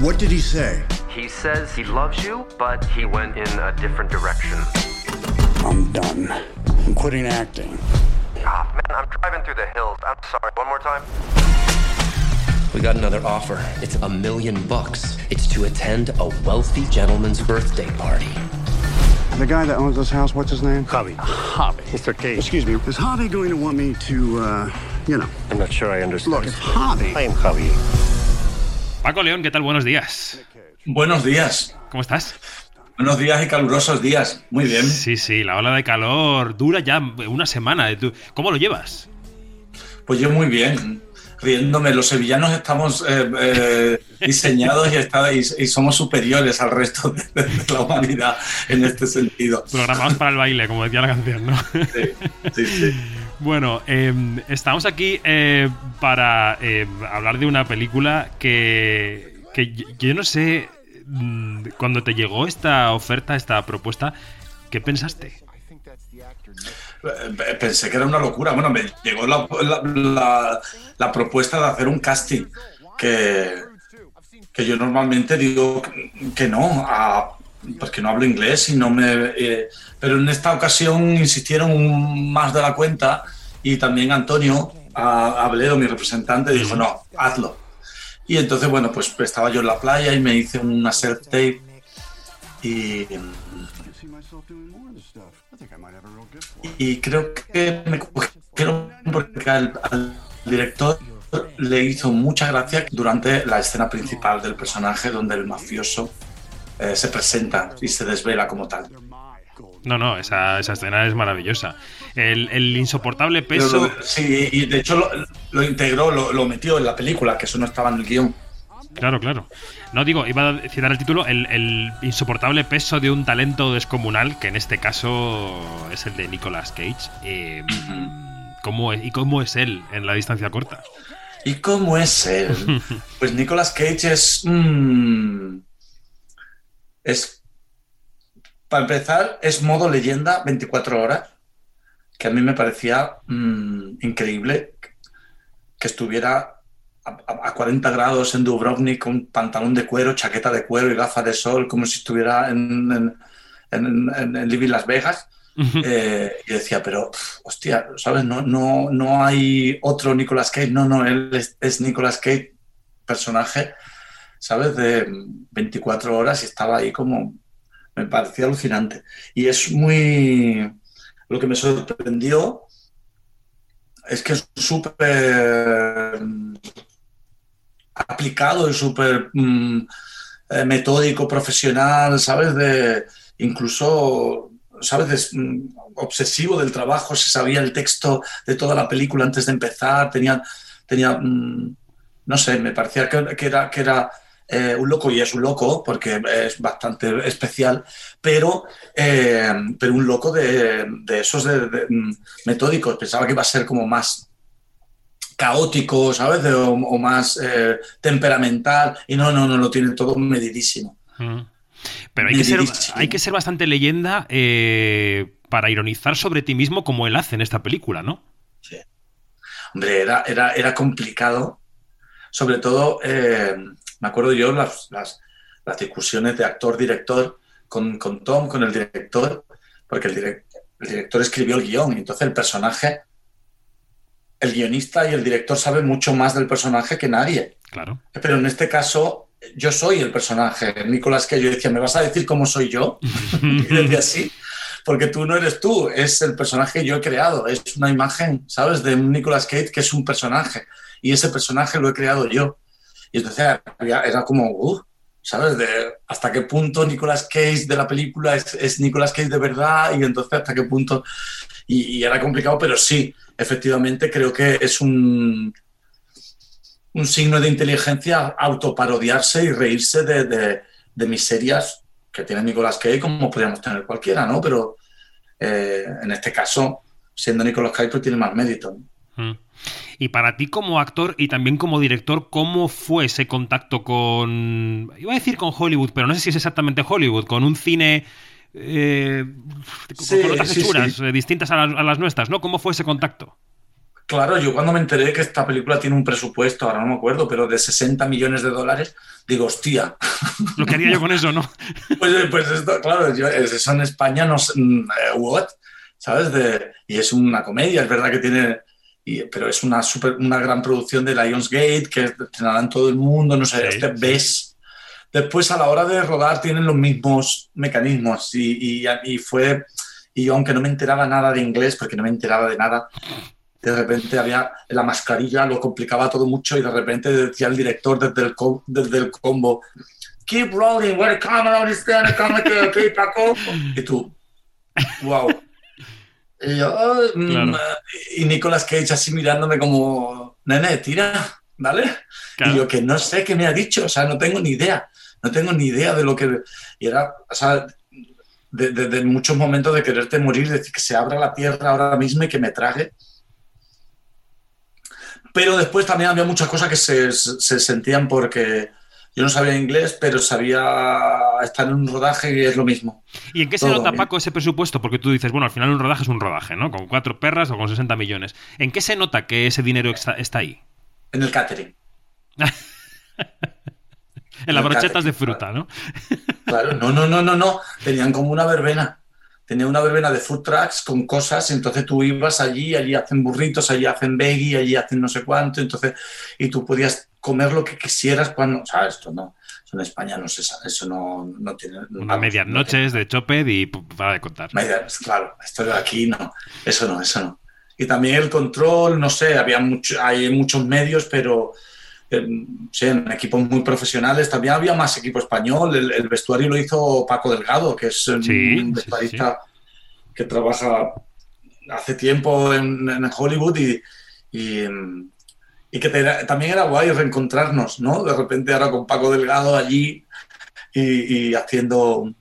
What did he say? He says he loves you, but he went in a different direction. I'm done. I'm quitting acting. Ah, man, I'm driving through the hills. I'm sorry. One more time. We got another offer. It's a million bucks. It's to attend a wealthy gentleman's birthday party. The guy that owns this house, what's his name? Javi. Javi. Mr. Cage. Excuse me. Is Javi going to want me to, uh, you know? I'm not sure I understand. Look, it's Javi. I am Javi. Paco León, ¿qué tal? Buenos días. Buenos días. ¿Cómo estás? Buenos días y calurosos días. Muy bien. Sí, sí, la ola de calor dura ya una semana. ¿Tú- ¿Cómo lo llevas? Pues yo muy bien. Riéndome, los sevillanos estamos eh, eh, diseñados y, está- y- y somos superiores al resto de, de la humanidad en este sentido. Programados para el baile, como decía la canción, ¿no? Sí, sí, sí. Bueno, eh, estamos aquí eh, para eh, hablar de una película que, que yo- yo no sé, mm, cuando te llegó esta oferta, esta propuesta, ¿qué pensaste? Pensé que era una locura. Bueno, me llegó la, la- propuesta de hacer un casting que, que yo normalmente digo que no, porque no hablo inglés y no me. eh, pero en esta ocasión insistieron más de la cuenta y también Antonio Abledo, mi representante, dijo: no, hazlo. Y entonces, bueno, pues estaba yo en la playa y me hice una self-tape y. Y creo que me cogieron porque al, al director le hizo mucha gracia durante la escena principal del personaje donde el mafioso eh, se presenta y se desvela como tal. No, no, esa, esa escena es maravillosa. El, el insoportable peso... lo- sí, y de hecho lo, lo integró, lo, lo metió en la película, que eso no estaba en el guion. Claro, claro. No digo, iba a citar el título, el, el insoportable peso de un talento descomunal, que en este caso es el de Nicolas Cage. Eh, ¿cómo es, ¿Y cómo es él en la distancia corta? ¿Y cómo es él? Pues Nicolas Cage es. mm, es. Para empezar, es modo leyenda 24 horas, que a mí me parecía mm, increíble que estuviera a, a- a 40 grados en Dubrovnik con pantalón de cuero, chaqueta de cuero y gafas de sol, como si estuviera en, en, en- en- en Living Las Vegas. Eh, y decía, pero, hostia, ¿sabes? No, no, no hay otro Nicolas Cage. No, no, él es, es Nicolas Cage, personaje, ¿sabes? De 24 horas y estaba ahí como. Me parecía alucinante. Y es muy. Lo que me sorprendió es que es súper aplicado y súper mm, eh, metódico, profesional, ¿sabes? De, incluso, ¿sabes? Mm, obsesivo del trabajo, se sabía el texto de toda la película antes de empezar, tenía, mm, no sé, me parecía que, era, que era eh, un loco y es un loco porque es bastante especial, pero, eh, pero un loco de, de esos de, de, metódicos. Pensaba que iba a ser como más caótico, ¿sabes? O, o más eh, temperamental y no, no, no, lo tiene todo medidísimo. Mm. Pero hay que, ser, Medidísimo. hay que ser bastante leyenda eh, para ironizar sobre ti mismo como él hace en esta película, ¿no? Hombre, era, era, era complicado. Sobre todo, eh, me acuerdo yo las, las, las discusiones de actor-director con, con Tom, con el director, porque el, direc- el director escribió el guion y entonces el personaje, el guionista y el director saben mucho más del personaje que nadie. Claro. Pero en este caso, yo soy el personaje. Nicolás, que yo decía, ¿me vas a decir cómo soy yo? y decía, sí, porque tú no eres tú, es el personaje que yo he creado. Es una imagen, ¿sabes? De un Nicolas Cage que es un personaje. Y ese personaje lo he creado yo. Y entonces era como, uh, ¿sabes? De hasta qué punto Nicolas Cage de la película es, es Nicolas Cage de verdad y entonces hasta qué punto... Y, era complicado, pero sí, efectivamente creo que es un, un signo de inteligencia autoparodiarse y reírse de, de, miserias que tiene Nicolas Cage como podríamos tener cualquiera, ¿no? Pero eh, en este caso, siendo Nicolas Cage, pues tiene más mérito. Mm. Y para ti como actor y también como director, ¿cómo fue ese contacto con... Iba a decir con Hollywood, pero no sé si es exactamente Hollywood, con un cine... eh, con- Sí, con otras sí, hechuras sí. eh, distintas a las, a las nuestras, ¿no? ¿Cómo fue ese contacto? Claro, yo cuando me enteré que esta película tiene un presupuesto, ahora no me acuerdo, pero de 60 millones de dólares, digo, hostia. Lo que haría yo con eso, ¿no? pues, pues esto, claro, yo, eso en España no sé, mm, eh, what, ¿sabes? De, y es una comedia, es verdad que tiene, y, pero es una, super, una gran producción de Lionsgate, que estrenará en todo el mundo, no sé, Sí, este sí. ves. Después a la hora de rodar tienen los mismos mecanismos y, y, y fue, y aunque no me enteraba nada de inglés, porque no me enteraba de nada, de repente había la mascarilla, lo complicaba todo mucho y de repente decía el director desde el, co- desde el combo, keep rolling, where the camera is there, come to okay, Paco. Y tú, wow. Y yo, "Ah, mm", Claro. y Nicolas Cage así mirándome como, nene, tira, ¿vale? Claro. Y yo que no sé qué me ha dicho, o sea, no tengo ni idea, no tengo ni idea de lo que... Y era, o sea, de, de- de muchos momentos de quererte morir, decir que se abra la tierra ahora mismo y que me trague. Pero después también había muchas cosas que se, se sentían porque yo no sabía inglés, pero sabía estar en un rodaje y es lo mismo. ¿Y en qué se Todo nota, bien. Paco, ese presupuesto? Porque tú dices, bueno, al final un rodaje es un rodaje, ¿no? Con cuatro perras o con 60 millones. ¿En qué se nota que ese dinero está, está ahí? En el catering. En las brochetas de fruta, ¿no? Claro, no, no, no, no, no. Tenían como una verbena. Tenía una verbena de food trucks con cosas, entonces tú ibas allí, allí hacen burritos, allí hacen veggie, allí hacen no sé cuánto, entonces, y tú podías comer lo que quisieras cuando, o sea, esto no, eso en España no se sabe, eso no, no tiene... Unas vamos, medias no noches de choped y para de contar. Medias, claro, esto de aquí no, eso no, eso no. Y también el control, no sé, había mucho, hay muchos medios, pero eh, sí, en equipos muy profesionales. También había más equipo español. El, el vestuario lo hizo Paco Delgado, que es un Sí, sí, vestuarista que trabaja hace tiempo en, en Hollywood y, y, y que te- también era guay reencontrarnos, ¿no? De repente ahora con Paco Delgado allí y, y haciendo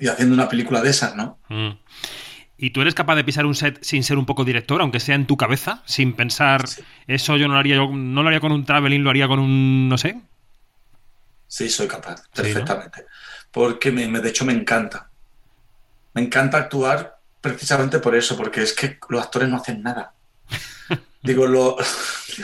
y haciendo una película de esas, ¿no? Mm. ¿Y tú eres capaz de pisar un set sin ser un poco director, aunque sea en tu cabeza, sin pensar, Sí. eso yo no lo haría, yo no lo haría con un traveling, lo haría con un, no sé? Sí, soy capaz, ¿no? perfectamente. Porque me, me- de hecho me encanta. Me encanta actuar precisamente por eso, porque es que los actores no hacen nada. Digo, lo,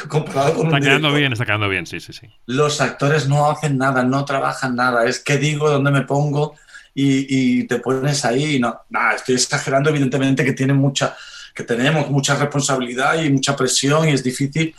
comparado con un Está quedando director, bien, está quedando bien, sí, sí, sí. los actores no hacen nada, no trabajan nada. Es que digo, dónde me pongo y, y te pones ahí. y No, nada, estoy exagerando, evidentemente que tiene mucha, que tenemos mucha responsabilidad y mucha presión y es difícil.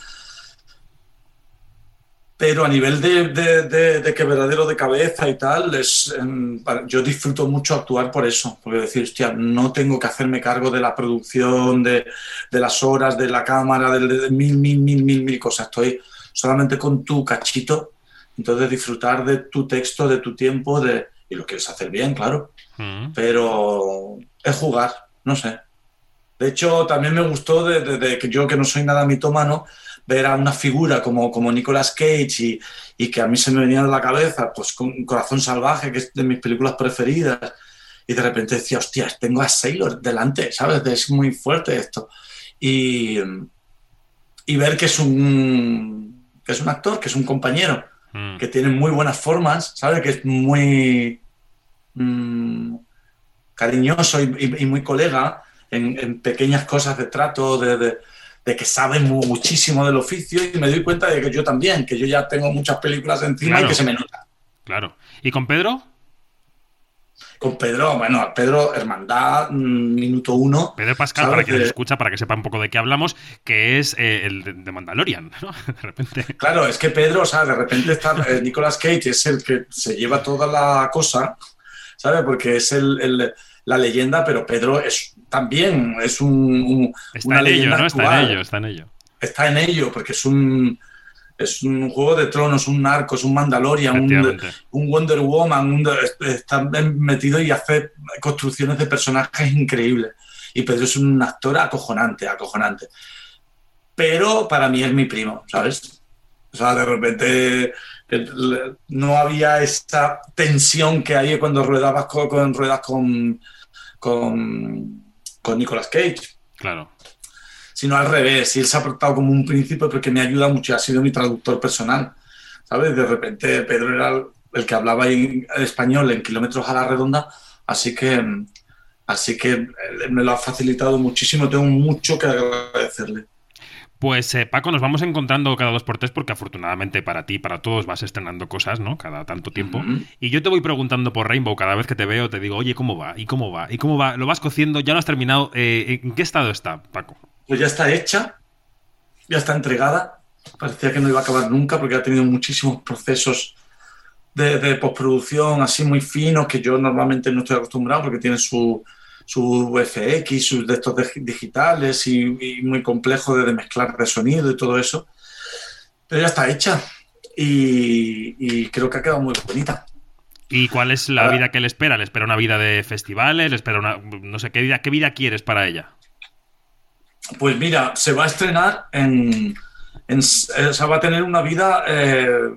Pero a nivel de, de, de, de que verdadero de cabeza y tal, es, em, yo disfruto mucho actuar por eso. Porque decir, hostia, no tengo que hacerme cargo de la producción, de, las horas, de la cámara, de mil, mil, mil, mil, mil cosas. Estoy solamente con tu cachito. Entonces disfrutar de tu texto, de tu tiempo, de, y lo quieres hacer bien, claro Mm. pero es jugar, no sé. De hecho, también me gustó de, de- de que yo, que no soy nada mitómano, ver a una figura como, como Nicolas Cage y, y que a mí se me venía a la cabeza, pues con Corazón Salvaje, que es de mis películas preferidas, y de repente decía, hostias, tengo a Sailor delante, ¿sabes? Es muy fuerte esto. Y, y ver que es un que es un actor, que es un compañero, Mm. que tiene muy buenas formas, ¿sabes? Que es muy mm, cariñoso y, y- y muy colega en, en pequeñas cosas de trato, de, de- de que sabe mu- muchísimo del oficio y me doy cuenta de que yo también, que yo ya tengo muchas películas encima Claro. y que se me nota. Claro. ¿Y con Pedro? Con Pedro, bueno, Pedro, Hermandad, mm, minuto uno. Pedro Pascal, para quien nos De- escucha, para que sepa un poco de qué hablamos, que es eh, el de, de Mandalorian, ¿no? De repente. Claro, es que Pedro, o sea, de repente está eh, Nicolas Cage es el que se lleva toda la cosa, ¿sabes? Porque es el, el- la leyenda, pero Pedro es también es un, un- Está una en ello, leyenda ¿no? Está en actual. ello, está en ello. Está en ello, porque es un es un juego de tronos, un narco, es un Mandalorian, un, un Wonder Woman, un- está metido y hace construcciones de personajes increíbles. Y Pedro es un actor acojonante, acojonante. Pero para mí es mi primo, ¿sabes? O sea, de repente no había esa tensión que hay cuando ruedabas con, con- ruedas con, con, con Nicolas Cage Claro. sino al revés. Y él se ha portado como un príncipe porque me ayuda mucho, ha sido mi traductor personal. ¿Sabes? De repente Pedro era el, que hablaba en español en kilómetros a la redonda, así que, así que él me lo ha facilitado muchísimo, tengo mucho que agradecerle. Pues eh, Paco, nos vamos encontrando cada dos por tres porque afortunadamente para ti, para todos vas estrenando cosas, ¿no? Cada tanto tiempo. Y yo te voy preguntando por Rainbow cada vez que te veo, te digo, oye, ¿cómo va? ¿Y cómo va? ¿Y cómo va? ¿Lo vas cociendo? ¿Ya lo has terminado? Eh, ¿En qué estado está, Paco? Pues ya está hecha, ya está entregada. Parecía que no iba a acabar nunca porque ha tenido muchísimos procesos de, de postproducción así muy finos que yo normalmente no estoy acostumbrado porque tiene su, su FX, sus de estos digitales y, y, muy complejo de, mezclar de sonido y todo eso. Pero ya está hecha y, y creo que ha quedado muy bonita. ¿Y cuál es la Ahora, vida que le espera? ¿Le espera una vida de festivales? ¿Le espera una... no sé, ¿qué vida, qué vida quieres para ella? Pues mira, se va a estrenar en... en o sea, va a tener una vida... Eh,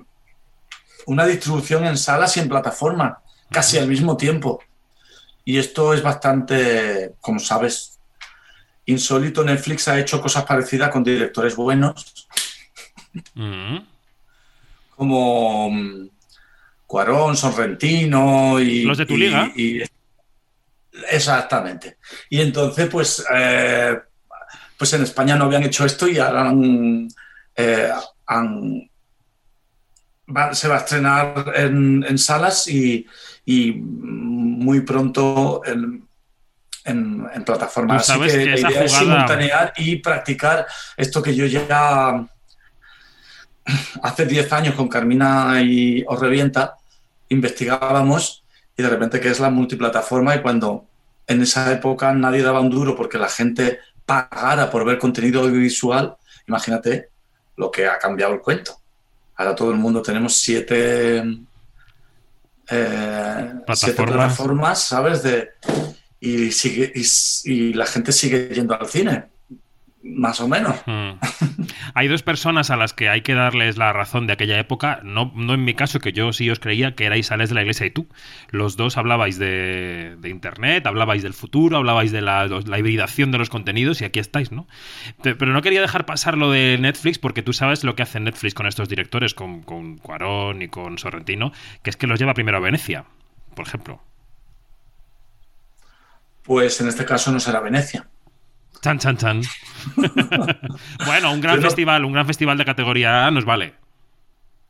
una distribución en salas y en plataformas, casi al mismo tiempo. Y esto es bastante, como sabes, insólito. Netflix ha hecho cosas parecidas con directores buenos, Mm. -hmm. como um, Cuarón, Sorrentino y... Los de tu liga. Y, exactamente. Y entonces, pues, eh, pues en España no habían hecho esto y ahora han, eh, han va, se va a estrenar en, en salas y, y, muy pronto en, en, en plataformas. Así que, que, la idea jugada... es simultanear y practicar esto que yo ya hace 10 años con Carmina y Os Revienta investigábamos y de repente que es la multiplataforma y cuando en esa época nadie daba un duro porque la gente pagara por ver contenido audiovisual, imagínate lo que ha cambiado el cuento. Ahora todo el mundo tenemos siete, eh, siete plataformas, ¿sabes? De, y, sigue, y, y, la gente sigue yendo al cine, más o menos. Mm. Hay dos personas a las que hay que darles la razón de aquella época, no, no en mi caso, que yo sí os creía que erais Sales de la Iglesia y tú. Los dos hablabais de, de Internet, hablabais del futuro, hablabais de la, la, hibridación de los contenidos y aquí estáis, ¿no? Pero no quería dejar pasar lo de Netflix porque tú sabes lo que hace Netflix con estos directores, con, con Cuarón y con Sorrentino, que es que los lleva primero a Venecia, por ejemplo. Pues en este caso no será Venecia. Chan, chan, chan. bueno, un gran festival, un gran festival de categoría A nos vale.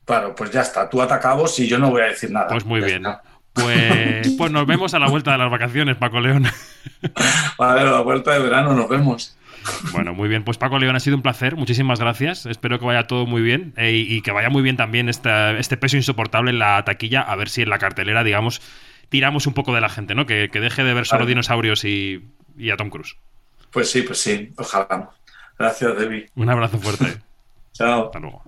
Claro, pues ya está. Tú atacabos y yo no voy a decir nada. Pues muy Ya bien. Pues, pues nos vemos a la vuelta de las vacaciones, Paco León. Vale, a la vuelta de verano nos vemos. Bueno, muy bien. Pues Paco León, ha sido un placer. Muchísimas gracias. Espero que vaya todo muy bien eh, y, y que vaya muy bien también esta, este peso insoportable en la taquilla. A ver si en la cartelera, digamos, tiramos un poco de la gente, ¿no? Que, que deje de ver solo Vale. dinosaurios y, y a Tom Cruise. Pues sí, pues sí. Ojalá. Gracias, Debbie. Un abrazo fuerte. Chao. Hasta luego.